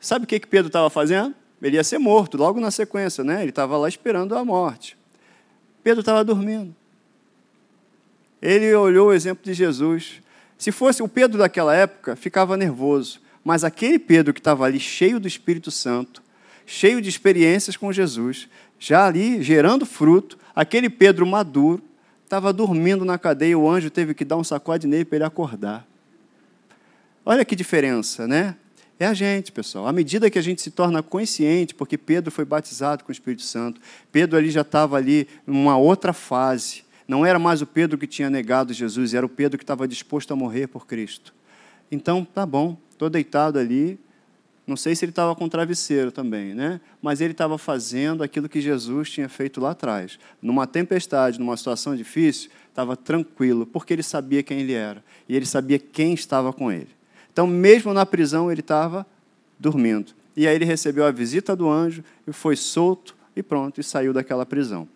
Sabe o que, que Pedro estava fazendo? Ele ia ser morto logo na sequência, né? Ele estava lá esperando a morte. Pedro estava dormindo. Ele olhou o exemplo de Jesus. Se fosse o Pedro daquela época, ficava nervoso. Mas aquele Pedro que estava ali, cheio do Espírito Santo, cheio de experiências com Jesus, já ali gerando fruto, aquele Pedro maduro, estava dormindo na cadeia, o anjo teve que dar um sacode nele para ele acordar. Olha que diferença, né? É a gente, pessoal. À medida que a gente se torna consciente, porque Pedro foi batizado com o Espírito Santo, Pedro ali já estava ali numa outra fase. Não era mais o Pedro que tinha negado Jesus, era o Pedro que estava disposto a morrer por Cristo. Então, tá bom, estou deitado ali. Não sei se ele estava com travesseiro também, né? Mas ele estava fazendo aquilo que Jesus tinha feito lá atrás. Numa tempestade, numa situação difícil, estava tranquilo, porque ele sabia quem ele era e ele sabia quem estava com ele. Então, mesmo na prisão, ele estava dormindo. E aí ele recebeu a visita do anjo e foi solto e pronto, e saiu daquela prisão.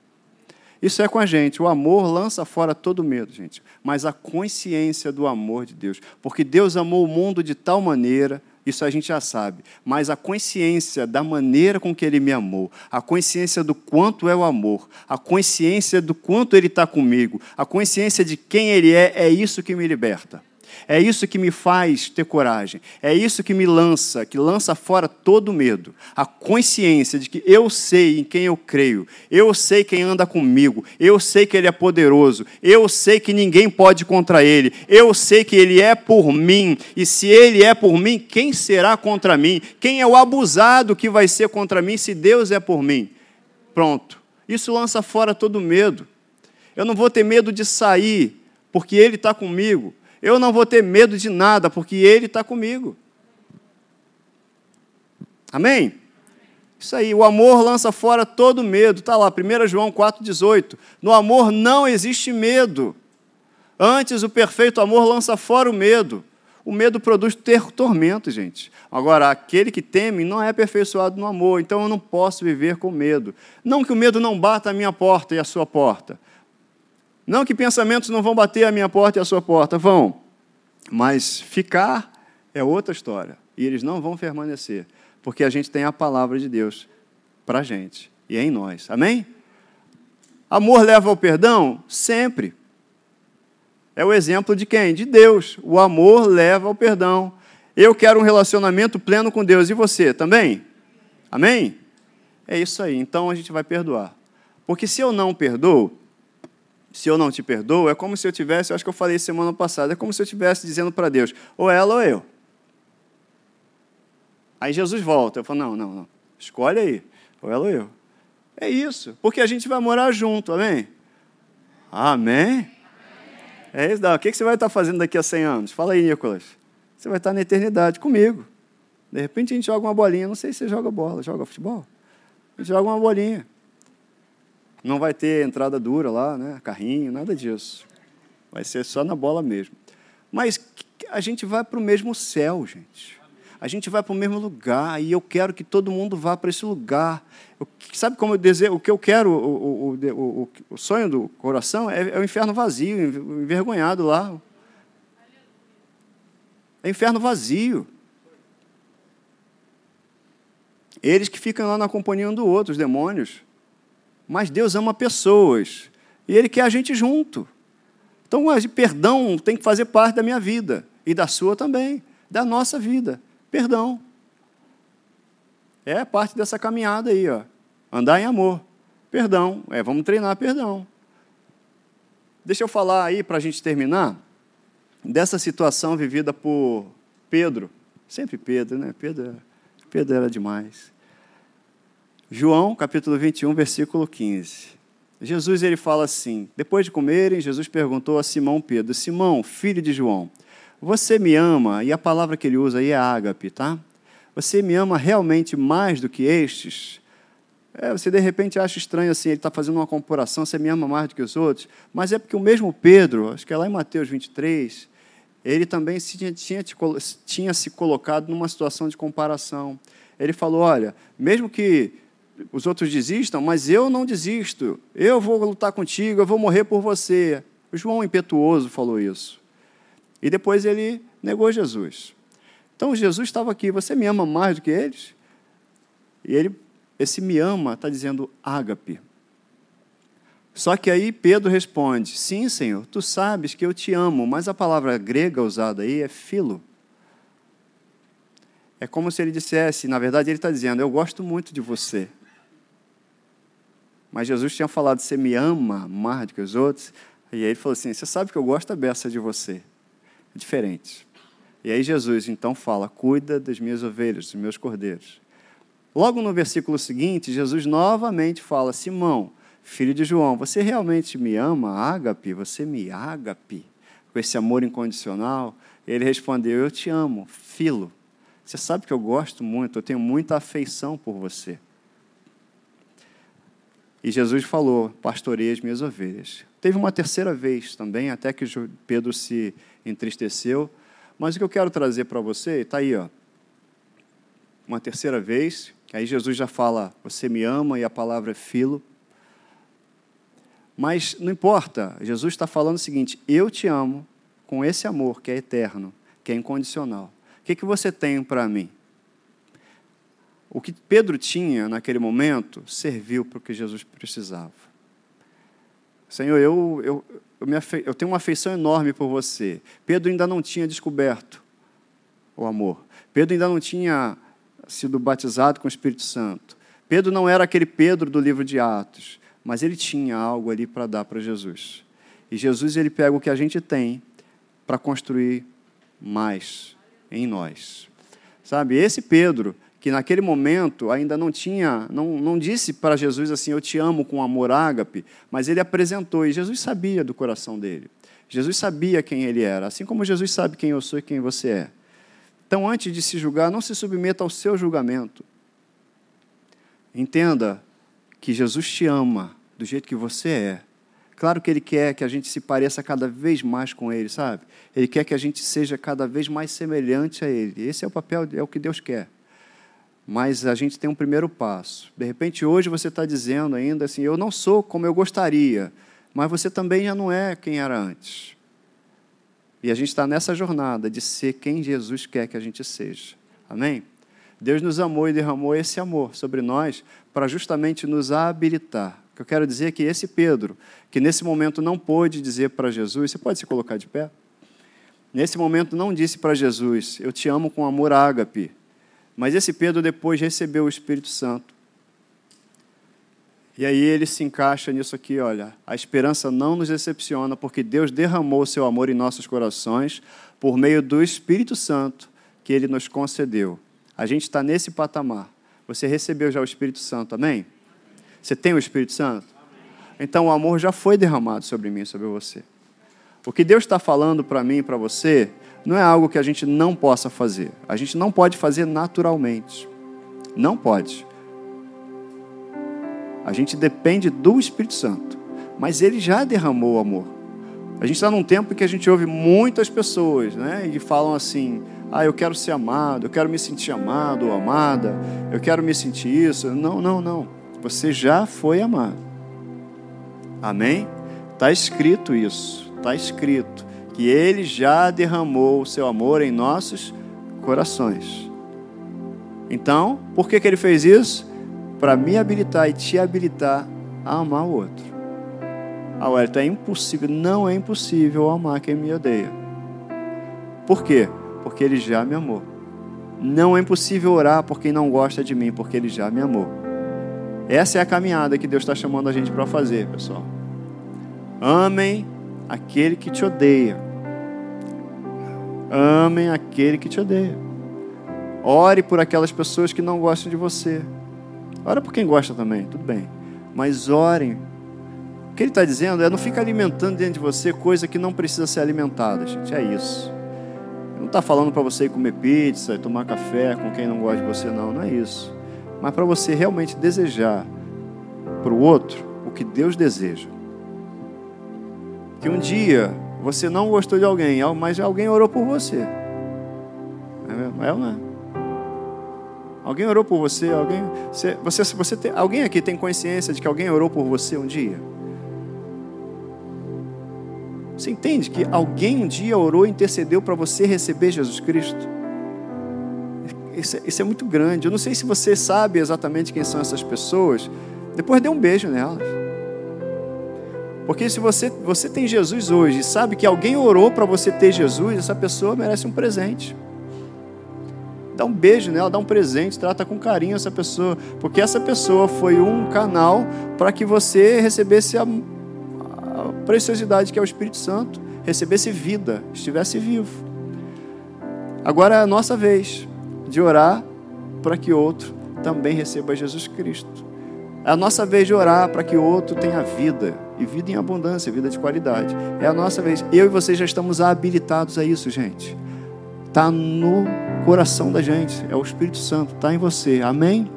Isso é com a gente. O amor lança fora todo medo, gente. Mas a consciência do amor de Deus. Porque Deus amou o mundo de tal maneira, isso a gente já sabe. Mas a consciência da maneira com que Ele me amou, a consciência do quanto é o amor, a consciência do quanto Ele está comigo, a consciência de quem Ele é, é isso que me liberta. É isso que me faz ter coragem. É isso que me lança, que lança fora todo medo. A consciência de que eu sei em quem eu creio. Eu sei quem anda comigo. Eu sei que ele é poderoso. Eu sei que ninguém pode contra ele. Eu sei que ele é por mim. E se ele é por mim, quem será contra mim? Quem é o abusado que vai ser contra mim se Deus é por mim? Pronto. Isso lança fora todo medo. Eu não vou ter medo de sair, porque Ele está comigo. Eu não vou ter medo de nada, porque Ele está comigo. Amém? Isso aí, o amor lança fora todo medo. Está lá, 1 João 4,18. No amor não existe medo. Antes, o perfeito amor lança fora o medo. O medo produz ter tormento, gente. Agora, aquele que teme não é aperfeiçoado no amor, então eu não posso viver com medo. Não que o medo não bata a minha porta e a sua porta, não que pensamentos não vão bater a minha porta e a sua porta, vão. Mas ficar é outra história. E eles não vão permanecer. Porque a gente tem a palavra de Deus para a gente. E é em nós. Amém? Amor leva ao perdão? Sempre. É o exemplo de quem? De Deus. O amor leva ao perdão. Eu quero um relacionamento pleno com Deus. E você também? Amém? É isso aí. Então a gente vai perdoar. Porque se eu não perdoo, se eu não te perdoo, é como se eu tivesse, acho que eu falei semana passada, é como se eu estivesse dizendo para Deus, ou ela ou eu. Aí Jesus volta, eu falo, não, não, não, escolhe aí, ou ela ou eu. É isso, porque a gente vai morar junto, amém? Amém? É isso, não. o que você vai estar fazendo daqui a 100 anos? Fala aí, Nicolas. Você vai estar na eternidade comigo. De repente a gente joga uma bolinha, não sei se você joga bola, joga futebol? A gente joga uma bolinha. Não vai ter entrada dura lá, né? carrinho, nada disso. Vai ser só na bola mesmo. Mas a gente vai para o mesmo céu, gente. A gente vai para o mesmo lugar e eu quero que todo mundo vá para esse lugar. Eu, sabe como eu desejo? O que eu quero, o, o, o, o sonho do coração é, é o inferno vazio, envergonhado lá. É inferno vazio. Eles que ficam lá na companhia um do outro, os demônios. Mas Deus ama pessoas e Ele quer a gente junto. Então, perdão tem que fazer parte da minha vida e da sua também, da nossa vida. Perdão. É parte dessa caminhada aí, ó. Andar em amor. Perdão. É, vamos treinar perdão. Deixa eu falar aí, para a gente terminar, dessa situação vivida por Pedro. Sempre Pedro, né? Pedro, Pedro era demais. João, capítulo 21, versículo 15. Jesus ele fala assim: Depois de comerem, Jesus perguntou a Simão Pedro: Simão, filho de João, você me ama? E a palavra que ele usa aí é ágape, tá? Você me ama realmente mais do que estes? É, você de repente acha estranho assim, ele está fazendo uma comparação, você me ama mais do que os outros, mas é porque o mesmo Pedro, acho que é lá em Mateus 23, ele também tinha, tinha, tinha se colocado numa situação de comparação. Ele falou: olha, mesmo que os outros desistam, mas eu não desisto. Eu vou lutar contigo, eu vou morrer por você. O João impetuoso falou isso. E depois ele negou Jesus. Então Jesus estava aqui, você me ama mais do que eles? E ele, esse me ama, está dizendo ágape. Só que aí Pedro responde: Sim, Senhor, tu sabes que eu te amo, mas a palavra grega usada aí é filo. É como se ele dissesse, na verdade, ele está dizendo: Eu gosto muito de você. Mas Jesus tinha falado: Você me ama mais do que os outros? E aí ele falou assim: Você sabe que eu gosto da beça de você. É diferente. E aí Jesus então fala: Cuida das minhas ovelhas, dos meus cordeiros. Logo no versículo seguinte, Jesus novamente fala: Simão, filho de João, você realmente me ama, ágape? Você me ágape? Com esse amor incondicional? Ele respondeu: Eu te amo, filo. Você sabe que eu gosto muito, eu tenho muita afeição por você. E Jesus falou: Pastorei as minhas ovelhas. Teve uma terceira vez também, até que Pedro se entristeceu. Mas o que eu quero trazer para você, está aí, ó. Uma terceira vez, aí Jesus já fala: Você me ama, e a palavra é filo. Mas não importa, Jesus está falando o seguinte: Eu te amo com esse amor que é eterno, que é incondicional. O que, que você tem para mim? O que Pedro tinha naquele momento serviu para o que Jesus precisava. Senhor, eu, eu, eu, me afe... eu tenho uma afeição enorme por você. Pedro ainda não tinha descoberto o amor. Pedro ainda não tinha sido batizado com o Espírito Santo. Pedro não era aquele Pedro do livro de Atos, mas ele tinha algo ali para dar para Jesus. E Jesus ele pega o que a gente tem para construir mais em nós. Sabe, esse Pedro, que naquele momento ainda não tinha, não, não disse para Jesus assim, eu te amo com amor ágape, mas ele apresentou, e Jesus sabia do coração dele. Jesus sabia quem ele era, assim como Jesus sabe quem eu sou e quem você é. Então, antes de se julgar, não se submeta ao seu julgamento. Entenda que Jesus te ama do jeito que você é. Claro que Ele quer que a gente se pareça cada vez mais com Ele, sabe? Ele quer que a gente seja cada vez mais semelhante a Ele. Esse é o papel, é o que Deus quer. Mas a gente tem um primeiro passo. De repente, hoje você está dizendo ainda assim: eu não sou como eu gostaria, mas você também já não é quem era antes. E a gente está nessa jornada de ser quem Jesus quer que a gente seja. Amém? Deus nos amou e derramou esse amor sobre nós para justamente nos habilitar. O que eu quero dizer é que esse Pedro, que nesse momento não pôde dizer para Jesus, você pode se colocar de pé? Nesse momento não disse para Jesus, eu te amo com amor ágape. Mas esse Pedro depois recebeu o Espírito Santo. E aí ele se encaixa nisso aqui, olha. A esperança não nos decepciona, porque Deus derramou seu amor em nossos corações por meio do Espírito Santo que ele nos concedeu. A gente está nesse patamar. Você recebeu já o Espírito Santo, amém? Você tem o Espírito Santo? Então o amor já foi derramado sobre mim, sobre você. O que Deus está falando para mim e para você não é algo que a gente não possa fazer. A gente não pode fazer naturalmente. Não pode. A gente depende do Espírito Santo. Mas ele já derramou o amor. A gente está num tempo em que a gente ouve muitas pessoas, né? E falam assim: ah, eu quero ser amado, eu quero me sentir amado ou amada, eu quero me sentir isso. Não, não, não. Você já foi amado. Amém? Está escrito isso. Está escrito que Ele já derramou o seu amor em nossos corações. Então, por que, que Ele fez isso? para me habilitar e te habilitar a amar o outro. Ah, Wellington, é impossível. Não é impossível amar quem me odeia. Por quê? Porque ele já me amou. Não é impossível orar por quem não gosta de mim, porque ele já me amou. Essa é a caminhada que Deus está chamando a gente para fazer, pessoal. Amem aquele que te odeia. Amem aquele que te odeia. Ore por aquelas pessoas que não gostam de você. Ora por quem gosta também, tudo bem. Mas orem. O que ele está dizendo é não fica alimentando dentro de você coisa que não precisa ser alimentada, gente. É isso. Ele não está falando para você comer pizza e tomar café com quem não gosta de você, não. Não é isso. Mas para você realmente desejar para o outro o que Deus deseja. Que um dia você não gostou de alguém, mas alguém orou por você. É, é ou não é? Alguém orou por você? Alguém, você, você, você tem, alguém aqui tem consciência de que alguém orou por você um dia? Você entende que alguém um dia orou e intercedeu para você receber Jesus Cristo? Isso é, isso é, muito grande. Eu não sei se você sabe exatamente quem são essas pessoas. Depois dê um beijo nelas. Porque se você, você tem Jesus hoje e sabe que alguém orou para você ter Jesus, essa pessoa merece um presente. Dá um beijo nela, dá um presente, trata com carinho essa pessoa, porque essa pessoa foi um canal para que você recebesse a, a preciosidade que é o Espírito Santo, recebesse vida, estivesse vivo. Agora é a nossa vez de orar para que outro também receba Jesus Cristo. É a nossa vez de orar para que outro tenha vida, e vida em abundância, vida de qualidade. É a nossa vez. Eu e você já estamos habilitados a isso, gente. Está no coração da gente, é o Espírito Santo, está em você, amém?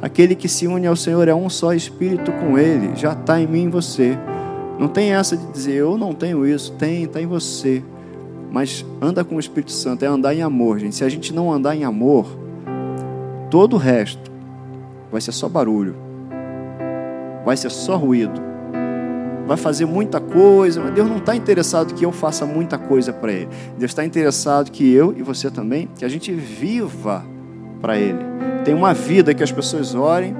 Aquele que se une ao Senhor é um só Espírito com Ele, já está em mim e você. Não tem essa de dizer, eu não tenho isso, tem, está em você. Mas anda com o Espírito Santo, é andar em amor, gente. Se a gente não andar em amor, todo o resto vai ser só barulho, vai ser só ruído vai fazer muita coisa, mas Deus não está interessado que eu faça muita coisa para Ele. Deus está interessado que eu e você também, que a gente viva para Ele. Tem uma vida que as pessoas orem,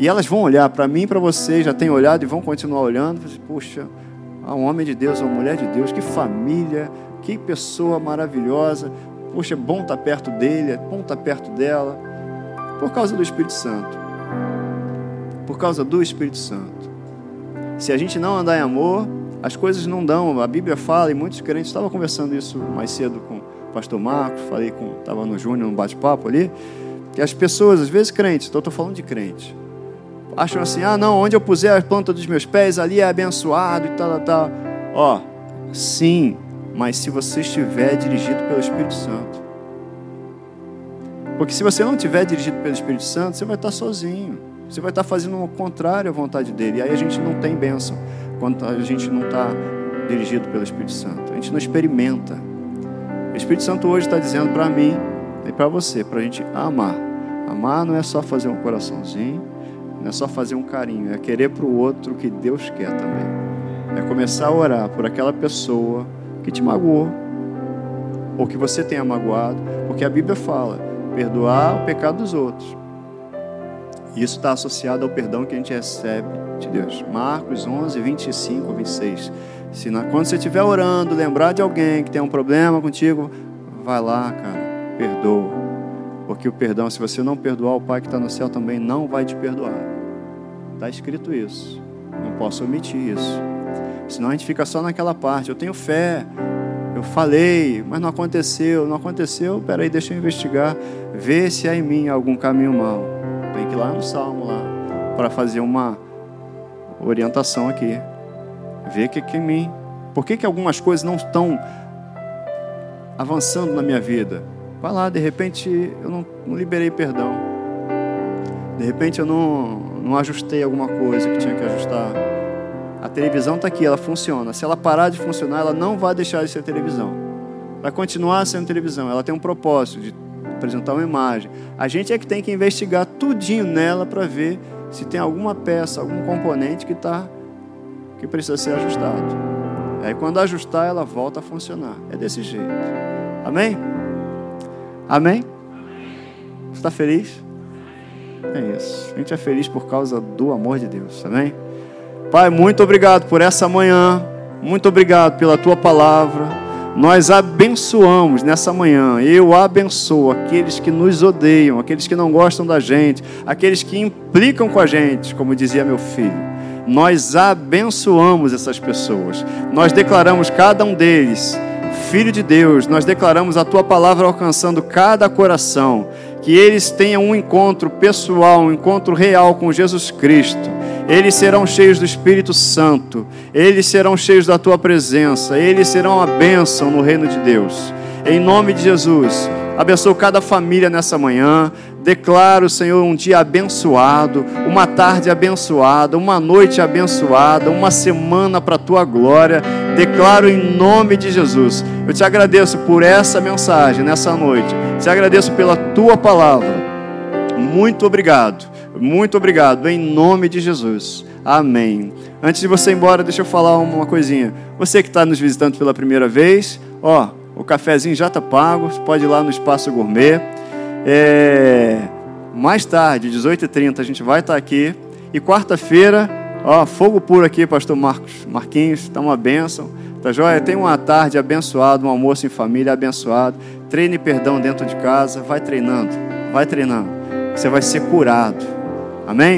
E elas vão olhar para mim e para você, já têm olhado e vão continuar olhando. Assim, Puxa, um homem de Deus, uma mulher de Deus, que família, que pessoa maravilhosa. Puxa, é bom estar perto dele, é bom estar perto dela. Por causa do Espírito Santo. Por causa do Espírito Santo. Se a gente não andar em amor, as coisas não dão. A Bíblia fala, e muitos crentes, estava conversando isso mais cedo com o pastor Marcos, falei com, estava no Júnior, no bate-papo ali, que as pessoas, às vezes crentes, estou falando de crente, acham assim, ah não, onde eu puser a planta dos meus pés, ali é abençoado e tal, tal. Ó, sim, mas se você estiver dirigido pelo Espírito Santo. Porque se você não estiver dirigido pelo Espírito Santo, você vai estar sozinho. Você vai estar fazendo o contrário à vontade dele. E aí a gente não tem bênção quando a gente não está dirigido pelo Espírito Santo. A gente não experimenta. O Espírito Santo hoje está dizendo para mim e para você, para a gente amar. Amar não é só fazer um coraçãozinho, não é só fazer um carinho, é querer para o outro o que Deus quer também. É começar a orar por aquela pessoa que te magoou, ou que você tenha magoado, porque a Bíblia fala: perdoar o pecado dos outros. E isso está associado ao perdão que a gente recebe de Deus. Marcos 11, 25, 26. Se na, quando você estiver orando, lembrar de alguém que tem um problema contigo, vai lá, cara, perdoa. Porque o perdão, se você não perdoar, o Pai que está no céu também não vai te perdoar. Está escrito isso. Não posso omitir isso. Senão a gente fica só naquela parte. Eu tenho fé. Eu falei, mas não aconteceu. Não aconteceu. Peraí, deixa eu investigar. Ver se há em mim algum caminho mau. Tem que ir lá no Salmo lá para fazer uma orientação aqui. Ver que, que em mim. Por que, que algumas coisas não estão avançando na minha vida? Vai lá, de repente eu não, não liberei perdão. De repente eu não, não ajustei alguma coisa que tinha que ajustar. A televisão está aqui, ela funciona. Se ela parar de funcionar, ela não vai deixar de ser televisão. Vai continuar sendo televisão. Ela tem um propósito de apresentar uma imagem. A gente é que tem que investigar tudinho nela para ver se tem alguma peça, algum componente que tá que precisa ser ajustado. Aí quando ajustar, ela volta a funcionar. É desse jeito. Amém? Amém? Você está feliz? É isso. A gente é feliz por causa do amor de Deus. Amém? Pai, muito obrigado por essa manhã. Muito obrigado pela tua palavra. Nós abençoamos nessa manhã. Eu abençoo aqueles que nos odeiam, aqueles que não gostam da gente, aqueles que implicam com a gente, como dizia meu filho. Nós abençoamos essas pessoas. Nós declaramos cada um deles Filho de Deus, nós declaramos a tua palavra alcançando cada coração, que eles tenham um encontro pessoal, um encontro real com Jesus Cristo. Eles serão cheios do Espírito Santo, eles serão cheios da tua presença, eles serão a bênção no reino de Deus. Em nome de Jesus, abençoa cada família nessa manhã. Declaro, Senhor, um dia abençoado, uma tarde abençoada, uma noite abençoada, uma semana para a tua glória. Declaro em nome de Jesus. Eu te agradeço por essa mensagem nessa noite. Te agradeço pela tua palavra. Muito obrigado. Muito obrigado. Em nome de Jesus. Amém. Antes de você ir embora, deixa eu falar uma coisinha. Você que está nos visitando pela primeira vez, ó, o cafezinho já está pago. Você pode ir lá no Espaço Gourmet. É... Mais tarde, 18h30, a gente vai estar tá aqui. E quarta-feira, Ó, fogo puro aqui, pastor Marcos Marquinhos, está uma bênção. Tá joia? Tem uma tarde abençoada, um almoço em família abençoado. Treine perdão dentro de casa, vai treinando, vai treinando. Você vai ser curado. Amém?